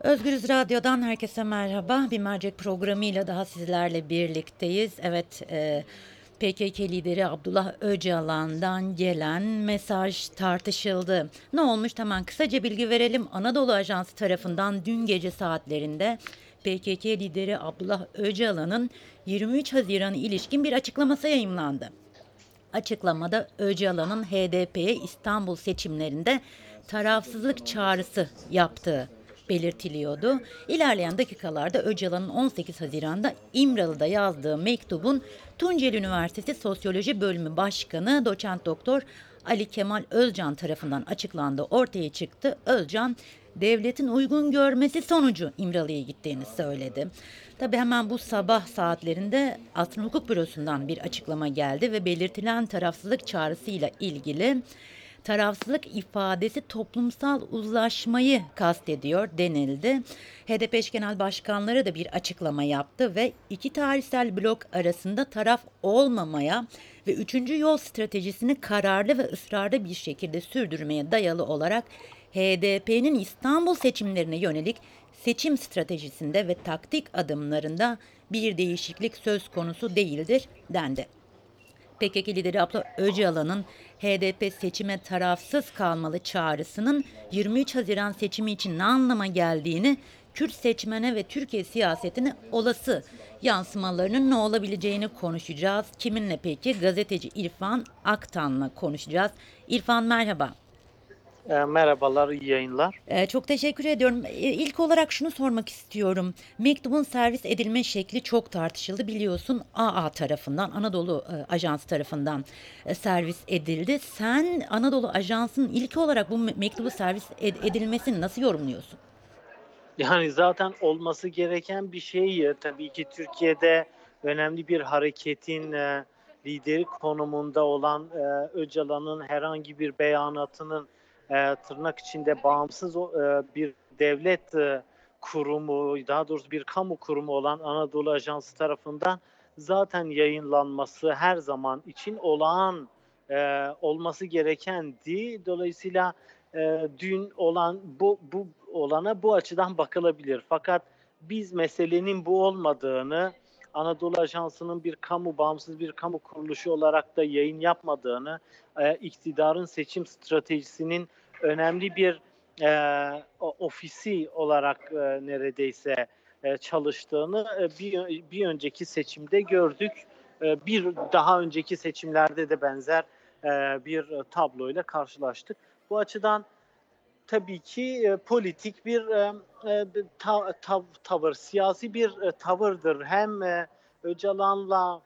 Özgürüz Radyo'dan herkese merhaba. Bir mercek programıyla daha sizlerle birlikteyiz. Evet, e, PKK lideri Abdullah Öcalan'dan gelen mesaj tartışıldı. Ne olmuş hemen kısaca bilgi verelim. Anadolu Ajansı tarafından dün gece saatlerinde PKK lideri Abdullah Öcalan'ın 23 Haziran'a ilişkin bir açıklaması yayımlandı. Açıklamada Öcalan'ın HDP'ye İstanbul seçimlerinde tarafsızlık çağrısı yaptığı belirtiliyordu. İlerleyen dakikalarda Öcalan'ın 18 Haziran'da İmralı'da yazdığı mektubun Tunceli Üniversitesi Sosyoloji Bölümü Başkanı Doçent Doktor Ali Kemal Özcan tarafından açıklandığı ortaya çıktı. Özcan devletin uygun görmesi sonucu İmralı'ya gittiğini söyledi. Tabi hemen bu sabah saatlerinde Asrın Hukuk Bürosu'ndan bir açıklama geldi ve belirtilen tarafsızlık çağrısıyla ilgili tarafsızlık ifadesi toplumsal uzlaşmayı kastediyor denildi. HDP genel başkanları da bir açıklama yaptı ve iki tarihsel blok arasında taraf olmamaya ve üçüncü yol stratejisini kararlı ve ısrarlı bir şekilde sürdürmeye dayalı olarak HDP'nin İstanbul seçimlerine yönelik seçim stratejisinde ve taktik adımlarında bir değişiklik söz konusu değildir dendi. PKK lideri Abla Öcalan'ın HDP seçime tarafsız kalmalı çağrısının 23 Haziran seçimi için ne anlama geldiğini, Kürt seçmene ve Türkiye siyasetine olası yansımalarının ne olabileceğini konuşacağız. Kiminle peki? Gazeteci İrfan Aktan'la konuşacağız. İrfan merhaba. E, merhabalar, iyi yayınlar. Ee, çok teşekkür ediyorum. Ee, İlk olarak şunu sormak istiyorum. Mektubun servis edilme şekli çok tartışıldı. Biliyorsun AA tarafından, Anadolu e, Ajansı tarafından e, servis edildi. Sen Anadolu Ajansı'nın ilk olarak bu me- mektubu servis ed- edilmesini nasıl yorumluyorsun? Yani zaten olması gereken bir şey e, tabii ki Türkiye'de önemli bir hareketin e, lideri konumunda olan e, Öcalan'ın herhangi bir beyanatının e, tırnak içinde bağımsız e, bir devlet e, kurumu, daha doğrusu bir kamu kurumu olan Anadolu Ajansı tarafından zaten yayınlanması her zaman için olağan e, olması gerekendi. Dolayısıyla e, dün olan bu bu olana bu açıdan bakılabilir. Fakat biz meselenin bu olmadığını, Anadolu Ajansı'nın bir kamu bağımsız bir kamu kuruluşu olarak da yayın yapmadığını, e, iktidarın seçim stratejisinin önemli bir e, ofisi olarak e, neredeyse e, çalıştığını e, bir, bir önceki seçimde gördük. E, bir daha önceki seçimlerde de benzer e, bir tabloyla karşılaştık. Bu açıdan tabii ki e, politik bir e, e, ta- tav- tavır, siyasi bir e, tavırdır. Hem e, Öcalan'la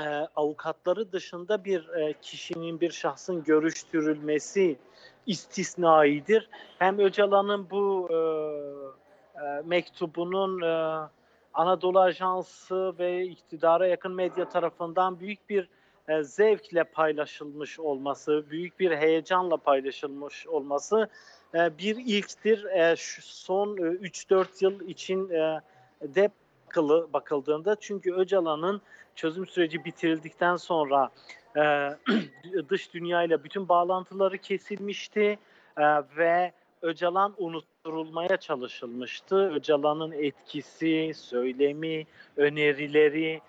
e, avukatları dışında bir e, kişinin, bir şahsın görüştürülmesi istisnaidir. Hem Öcalan'ın bu e, e, mektubunun e, Anadolu Ajansı ve iktidara yakın medya tarafından büyük bir e, zevkle paylaşılmış olması, büyük bir heyecanla paylaşılmış olması bir ilktir. E, şu son e, 3-4 yıl için e, de bakılı, bakıldığında çünkü Öcalan'ın çözüm süreci bitirildikten sonra e, dış dünyayla bütün bağlantıları kesilmişti e, ve Öcalan unutturulmaya çalışılmıştı. Öcalan'ın etkisi, söylemi, önerileri,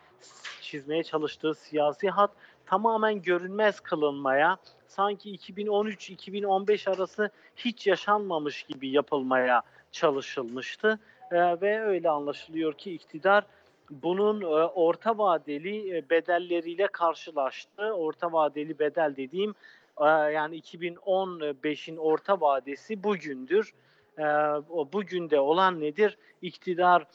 çizmeye çalıştığı siyasi hat tamamen görünmez kılınmaya, sanki 2013-2015 arası hiç yaşanmamış gibi yapılmaya çalışılmıştı. Ee, ve öyle anlaşılıyor ki iktidar bunun e, orta vadeli e, bedelleriyle karşılaştı. Orta vadeli bedel dediğim e, yani 2015'in orta vadesi bugündür. E, bugün de olan nedir? İktidar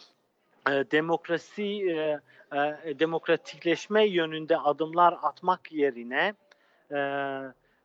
e, demokrasi e, e, demokratikleşme yönünde adımlar atmak yerine e,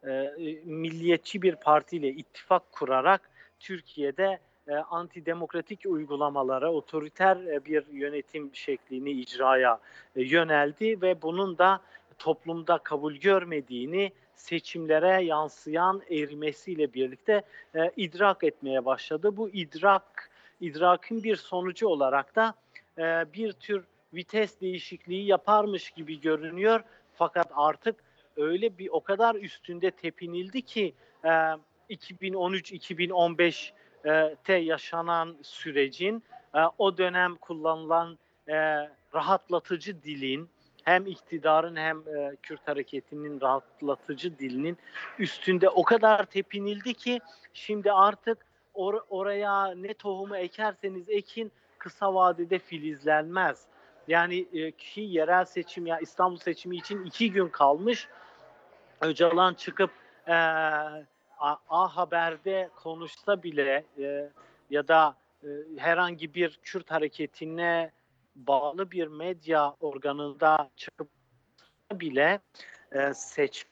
e, milliyetçi bir partiyle ittifak kurarak Türkiye'de e, antidemokratik uygulamalara, otoriter e, bir yönetim şeklini icraya e, yöneldi ve bunun da toplumda kabul görmediğini seçimlere yansıyan erimesiyle birlikte e, idrak etmeye başladı. Bu idrak idrakın bir sonucu olarak da e, bir tür vites değişikliği yaparmış gibi görünüyor. Fakat artık öyle bir o kadar üstünde tepinildi ki e, 2013-2015 e, te yaşanan sürecin e, o dönem kullanılan e, rahatlatıcı dilin hem iktidarın hem e, Kürt hareketinin rahatlatıcı dilinin üstünde o kadar tepinildi ki şimdi artık or- oraya ne tohumu ekerseniz ekin kısa vadede filizlenmez. Yani e, ki yerel seçim ya İstanbul seçimi için iki gün kalmış. Öcalan çıkıp e, A, A Haber'de konuşsa bile e, ya da e, herhangi bir Kürt hareketine bağlı bir medya organında çıkıp bile e, seç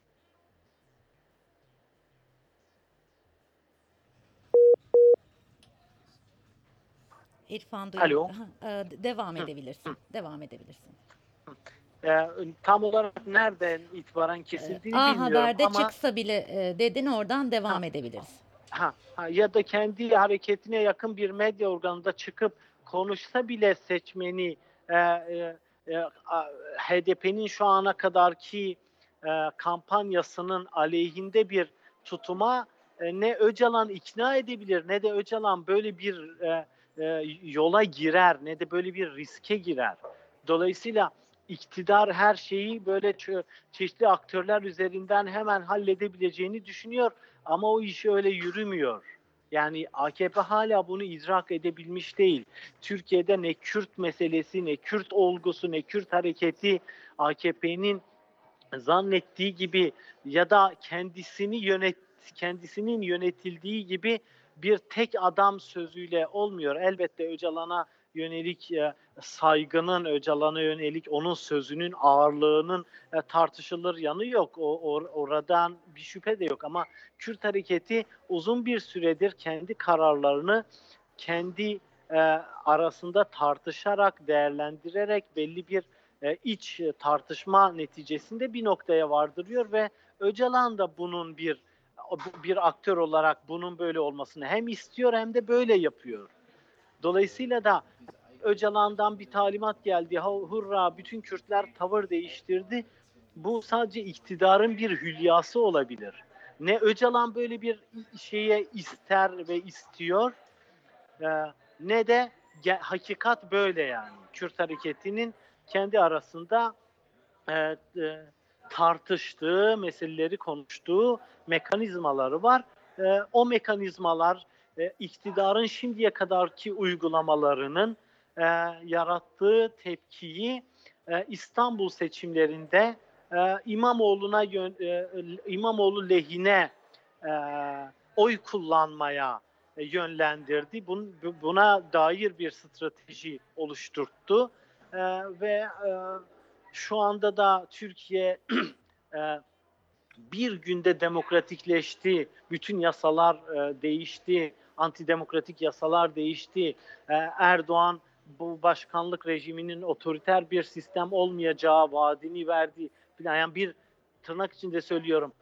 İrfan Alo. duyuyor. E, devam edebilirsin. Devam edebilirsin. E, tam olarak nereden itibaren kesildiğini A bilmiyorum Haber'de ama çıksa bile e, dedin oradan devam Ha. edebiliriz. ha, ha, ya da kendi hareketine yakın bir medya organında çıkıp konuşsa bile seçmeni e, e, e, a- HDP'nin şu ana kadarki e, kampanyasının aleyhinde bir tutuma e, ne Öcalan ikna edebilir ne de Öcalan böyle bir e, e, yola girer ne de böyle bir riske girer. Dolayısıyla iktidar her şeyi böyle çe- çeşitli aktörler üzerinden hemen halledebileceğini düşünüyor ama o iş öyle yürümüyor. Yani AKP hala bunu idrak edebilmiş değil. Türkiye'de ne Kürt meselesi, ne Kürt olgusu, ne Kürt hareketi AKP'nin zannettiği gibi ya da kendisini yönet kendisinin yönetildiği gibi bir tek adam sözüyle olmuyor. Elbette Öcalan'a yönelik e, saygının Öcalan'a yönelik onun sözünün ağırlığının e, tartışılır yanı yok. O or- oradan bir şüphe de yok ama Kürt hareketi uzun bir süredir kendi kararlarını kendi e, arasında tartışarak, değerlendirerek belli bir e, iç tartışma neticesinde bir noktaya vardırıyor ve Öcalan da bunun bir bir aktör olarak bunun böyle olmasını hem istiyor hem de böyle yapıyor. Dolayısıyla da Öcalan'dan bir talimat geldi. Hurra bütün Kürtler tavır değiştirdi. Bu sadece iktidarın bir hülyası olabilir. Ne Öcalan böyle bir şeye ister ve istiyor e, ne de hakikat böyle yani. Kürt hareketinin kendi arasında e, e, tartıştığı, meseleleri konuştuğu mekanizmaları var. O mekanizmalar e, iktidarın şimdiye kadarki uygulamalarının e, yarattığı tepkiyi e, İstanbul seçimlerinde e, İmamoğlu'na yön, e, İmamoğlu lehine e, oy kullanmaya e, yönlendirdi. Bun, bu- buna dair bir strateji oluşturttu E, ve e, şu anda da Türkiye e, bir günde demokratikleşti. Bütün yasalar e, değişti. Antidemokratik yasalar değişti. E, Erdoğan bu başkanlık rejiminin otoriter bir sistem olmayacağı vaadini verdi. Yani bir tırnak içinde söylüyorum.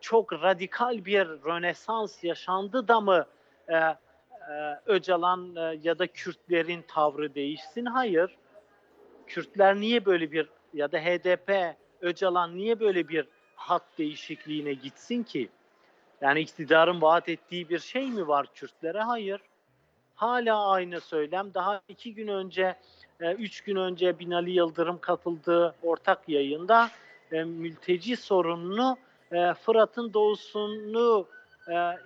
Çok radikal bir rönesans yaşandı da mı e, e, Öcalan e, ya da Kürtlerin tavrı değişsin? Hayır. Kürtler niye böyle bir ya da HDP, Öcalan niye böyle bir hat değişikliğine gitsin ki? Yani iktidarın vaat ettiği bir şey mi var Kürtlere? Hayır. Hala aynı söylem. Daha iki gün önce, e, üç gün önce Binali Yıldırım katıldığı ortak yayında e, mülteci sorununu e, Fırat'ın doğusunu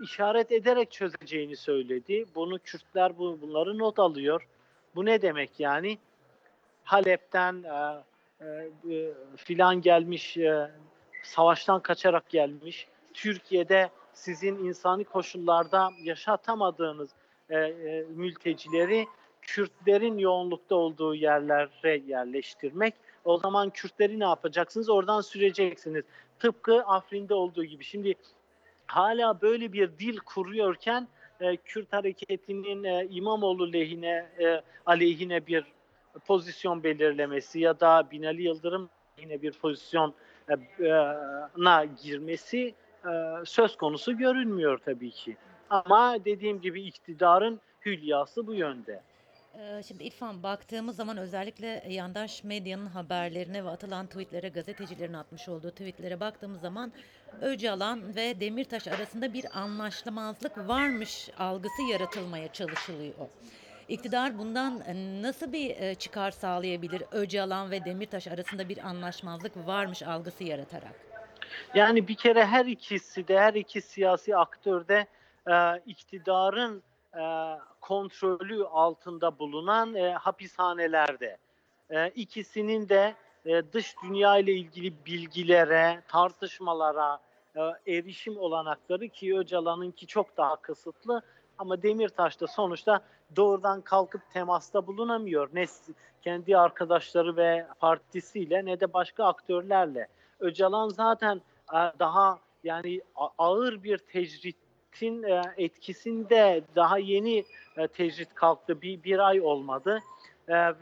işaret ederek çözeceğini söyledi. Bunu Kürtler bu, bunları not alıyor. Bu ne demek yani? Halep'ten filan gelmiş, savaştan kaçarak gelmiş. Türkiye'de sizin insani koşullarda yaşatamadığınız e, e, mültecileri Kürtlerin yoğunlukta olduğu yerlere yerleştirmek. O zaman Kürtleri ne yapacaksınız? Oradan süreceksiniz. Tıpkı Afrin'de olduğu gibi. Şimdi hala böyle bir dil kuruyorken e, Kürt hareketinin e, İmamoğlu lehine e, aleyhine bir pozisyon belirlemesi ya da Binali Yıldırım yine bir pozisyona girmesi e, söz konusu görünmüyor tabii ki. Ama dediğim gibi iktidarın hülyası bu yönde. Ee, Şimdi İrfan baktığımız zaman özellikle yandaş medyanın haberlerine ve atılan tweetlere, gazetecilerin atmış olduğu tweetlere baktığımız zaman Öcalan ve Demirtaş arasında bir anlaşmazlık varmış algısı yaratılmaya çalışılıyor. İktidar bundan e, nasıl bir e, çıkar sağlayabilir? Öcalan ve Demirtaş arasında bir anlaşmazlık varmış algısı yaratarak. Yani bir kere her ikisi de her iki siyasi aktör de e, iktidarın e, kontrolü altında bulunan e, hapishanelerde. E, ikisinin de e, dış dünya ile ilgili bilgilere, tartışmalara e, erişim olanakları ki Öcalan'ınki çok daha kısıtlı ama Demirtaş da sonuçta doğrudan kalkıp temasta bulunamıyor. Ne kendi arkadaşları ve partisiyle ne de başka aktörlerle. Öcalan zaten e, daha yani ağır bir tecritin e, etkisinde daha yeni e, tecrit kalktı. Bir, bir ay olmadı.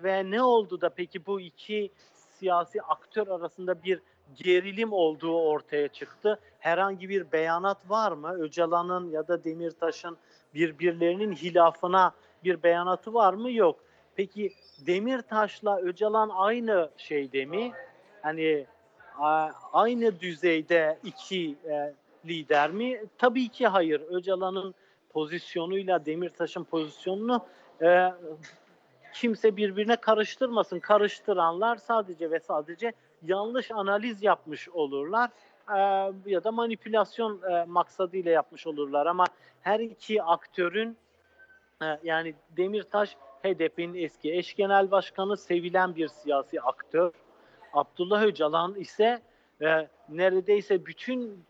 Ve ne oldu da peki bu iki siyasi aktör arasında bir gerilim olduğu ortaya çıktı. Herhangi bir beyanat var mı? Öcalan'ın ya da Demirtaş'ın birbirlerinin hilafına bir beyanatı var mı? Yok. Peki Demirtaş'la Öcalan aynı şeyde mi? Hani aynı düzeyde iki e, lider mi? Tabii ki hayır. Öcalan'ın pozisyonuyla Demirtaş'ın pozisyonunu e, kimse birbirine karıştırmasın. Karıştıranlar sadece ve sadece yanlış analiz yapmış olurlar e, ya da manipülasyon e, maksadıyla yapmış olurlar. Ama her iki aktörün yani Demirtaş HDP'nin eski eş genel başkanı sevilen bir siyasi aktör. Abdullah Öcalan ise e, neredeyse bütün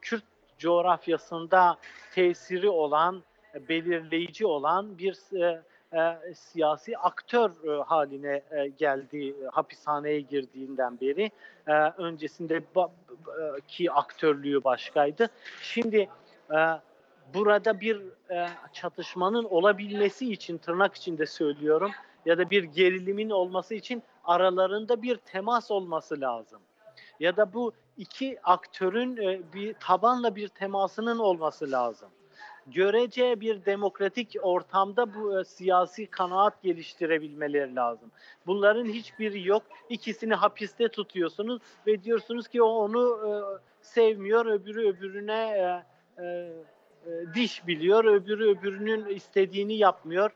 Kürt coğrafyasında tesiri olan, e, belirleyici olan bir e, e, siyasi aktör e, haline e, geldi e, hapishaneye girdiğinden beri. E, öncesinde ba- e, ki aktörlüğü başkaydı. Şimdi e, burada bir e, çatışmanın olabilmesi için tırnak içinde söylüyorum ya da bir gerilimin olması için aralarında bir temas olması lazım. Ya da bu iki aktörün e, bir tabanla bir temasının olması lazım. Görece bir demokratik ortamda bu e, siyasi kanaat geliştirebilmeleri lazım. Bunların hiçbiri yok. İkisini hapiste tutuyorsunuz ve diyorsunuz ki o onu e, sevmiyor, öbürü öbürüne diş biliyor, öbürü öbürünün istediğini yapmıyor.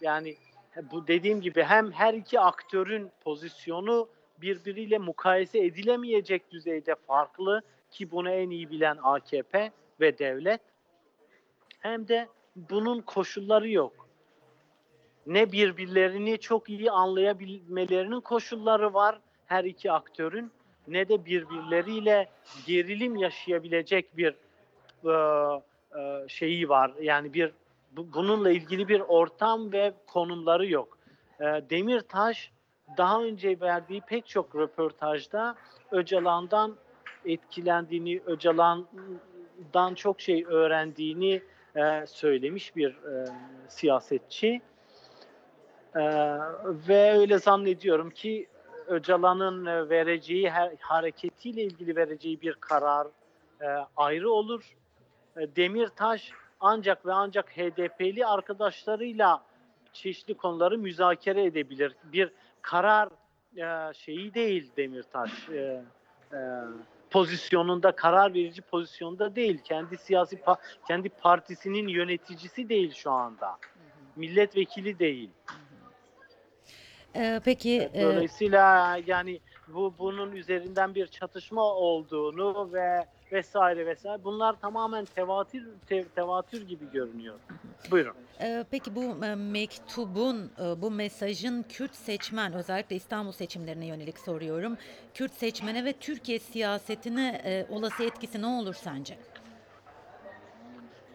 Yani bu dediğim gibi hem her iki aktörün pozisyonu birbiriyle mukayese edilemeyecek düzeyde farklı ki bunu en iyi bilen AKP ve devlet hem de bunun koşulları yok. Ne birbirlerini çok iyi anlayabilmelerinin koşulları var her iki aktörün ne de birbirleriyle gerilim yaşayabilecek bir e, e, şeyi var. Yani bir bu- bununla ilgili bir ortam ve konumları yok. E, Demirtaş daha önce verdiği pek çok röportajda Öcalan'dan etkilendiğini, Öcalan'dan çok şey öğrendiğini e, söylemiş bir e, siyasetçi. E, ve öyle zannediyorum ki Öcalan'ın vereceği her, hareketiyle ilgili vereceği bir karar e, ayrı olur. E, Demirtaş ancak ve ancak HDP'li arkadaşlarıyla çeşitli konuları müzakere edebilir. Bir karar e, şeyi değil Demirtaş. E, e, pozisyonunda karar verici pozisyonda değil. Kendi siyasi kendi partisinin yöneticisi değil şu anda. Milletvekili değil. Ee, peki e, Dolayısıyla yani bu bunun üzerinden bir çatışma olduğunu ve vesaire vesaire bunlar tamamen tevatür te- tevatür gibi görünüyor. Buyurun. e, peki bu e, mektubun, e, bu mesajın Kürt seçmen, özellikle İstanbul seçimlerine yönelik soruyorum. Kürt seçmene ve Türkiye siyasetine e, olası etkisi ne olur sence?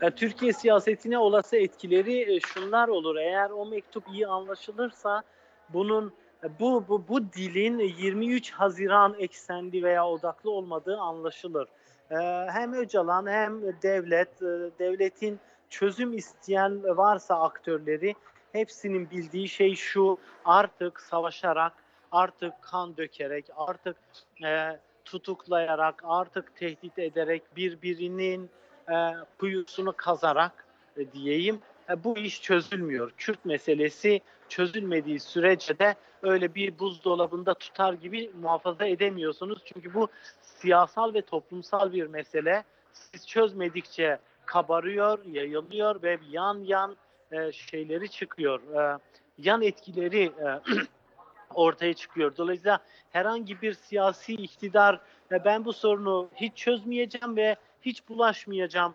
E, Türkiye siyasetine olası etkileri e, şunlar olur. Eğer o mektup iyi anlaşılırsa bunun e, bu bu bu dilin 23 Haziran eksenli veya odaklı olmadığı anlaşılır. E, Hem Öcalan hem devlet, e, devletin çözüm isteyen varsa aktörleri hepsinin bildiği şey şu artık savaşarak, artık kan dökerek, artık e, tutuklayarak, artık tehdit ederek birbirinin e, kuyusunu kazarak e, diyeyim bu iş çözülmüyor. Kürt meselesi çözülmediği sürece de öyle bir buzdolabında tutar gibi muhafaza edemiyorsunuz. Çünkü bu siyasal ve toplumsal bir mesele. Siz çözmedikçe kabarıyor, yayılıyor ve yan yan e, şeyleri çıkıyor. E, yan etkileri e, ortaya çıkıyor. Dolayısıyla herhangi bir siyasi iktidar e, ben bu sorunu hiç çözmeyeceğim ve hiç bulaşmayacağım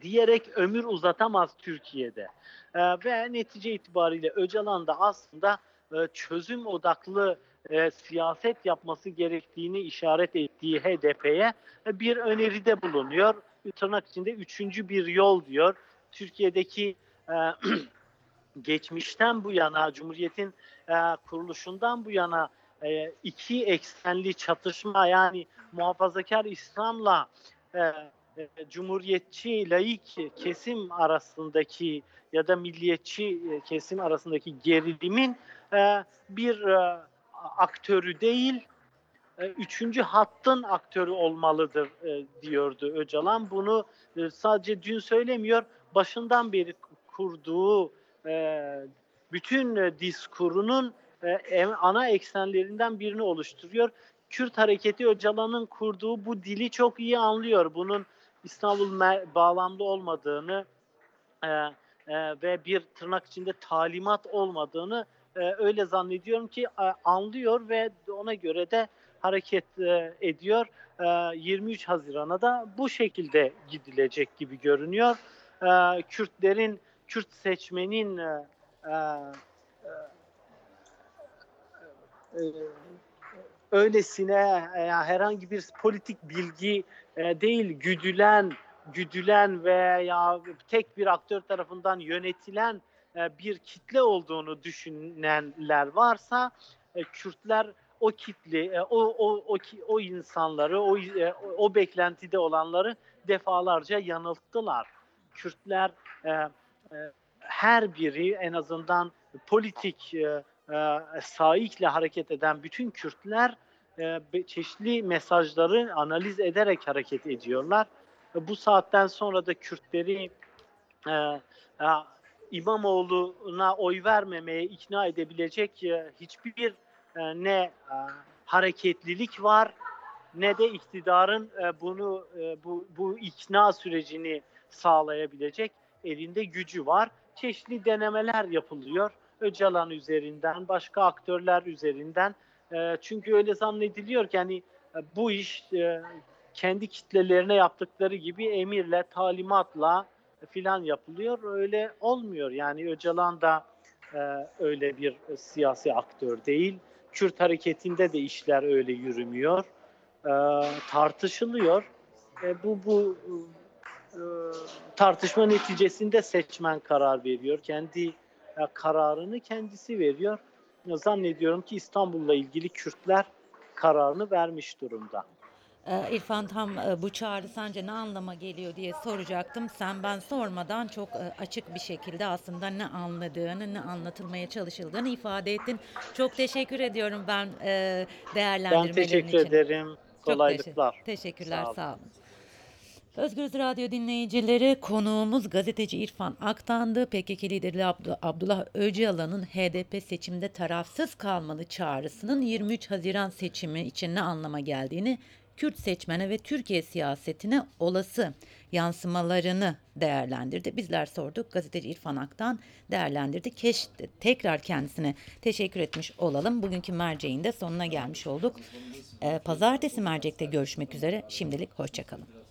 diyerek ömür uzatamaz Türkiye'de. E, ve netice itibariyle Öcalan da aslında e, çözüm odaklı e, siyaset yapması gerektiğini işaret ettiği HDP'ye e, bir öneride bulunuyor. Tırnak içinde üçüncü bir yol diyor. Türkiye'deki e, geçmişten bu yana, Cumhuriyet'in e, kuruluşundan bu yana e, iki eksenli çatışma yani muhafazakar İslam'la e, Cumhuriyetçi laik kesim arasındaki ya da milliyetçi e, kesim arasındaki gerilimin e, bir e, aktörü değil, üçüncü hattın aktörü olmalıdır diyordu Öcalan. Bunu sadece dün söylemiyor, başından beri kurduğu bütün diskurunun ana eksenlerinden birini oluşturuyor. Kürt hareketi Öcalan'ın kurduğu bu dili çok iyi anlıyor. Bunun İstanbul bağlamlı olmadığını e, e, ve bir tırnak içinde talimat olmadığını e, öyle zannediyorum ki e, anlıyor ve ona göre de hareket e, ediyor. E, 23 Haziran'a da bu şekilde gidilecek gibi görünüyor. E, Kürtlerin, Kürt seçmenin e, e, e, öylesine e, herhangi bir politik bilgi e, değil güdülen güdülen veya tek bir aktör tarafından yönetilen e, bir kitle olduğunu düşünenler varsa e, Kürtler o kitle e, o o o o insanları o e, o beklentide olanları defalarca yanılttılar. Kürtler e, e, her biri en azından politik e, e, saikle hareket eden bütün Kürtler e, çeşitli mesajları analiz ederek hareket ediyorlar. E, Bu saatten sonra da Kürtleri e, e, İmamoğlu'na oy vermemeye ikna edebilecek e, hiçbir e, ne e, hareketlilik var ne de iktidarın e, bunu e, bu bu ikna sürecini sağlayabilecek elinde gücü var. Çeşitli denemeler yapılıyor. Öcalan üzerinden, başka aktörler üzerinden. E, çünkü öyle zannediliyor ki hani e, bu iş e, kendi kitlelerine yaptıkları gibi emirle, talimatla filan yapılıyor. Öyle olmuyor. Yani Öcalan da öyle bir siyasi aktör değil. Kürt hareketinde de işler öyle yürümüyor. Tartışılıyor. Bu bu tartışma neticesinde seçmen karar veriyor. Kendi kararını kendisi veriyor. Zannediyorum ki İstanbul'la ilgili Kürtler kararını vermiş durumda. Ee, İrfan tam e, bu çağrı sence ne anlama geliyor diye soracaktım. Sen ben sormadan çok e, açık bir şekilde aslında ne anladığını, ne anlatılmaya çalışıldığını ifade ettin. Çok teşekkür ediyorum ben e, Ben değerlendirmelerin teşekkür için. ederim. Çok Kolaylıklar. teşekkür- teşekkürler, Sağ olun. sağ olun. Özgürüz Radyo dinleyicileri konuğumuz gazeteci İrfan Aktan'dı. PKK lideri Abdu- Abdullah Öcalan'ın HDP seçimde tarafsız kalmalı çağrısının 23 Haziran seçimi için ne anlama geldiğini, Kürt seçmene ve Türkiye siyasetine olası yansımalarını değerlendirdi. Bizler sorduk. Gazeteci İrfan Aktan değerlendirdi. Keş tekrar kendisine teşekkür etmiş olalım. Bugünkü merceğin de sonuna gelmiş olduk. Ee, Pazartesi mercekte görüşmek üzere. Şimdilik hoşçakalın.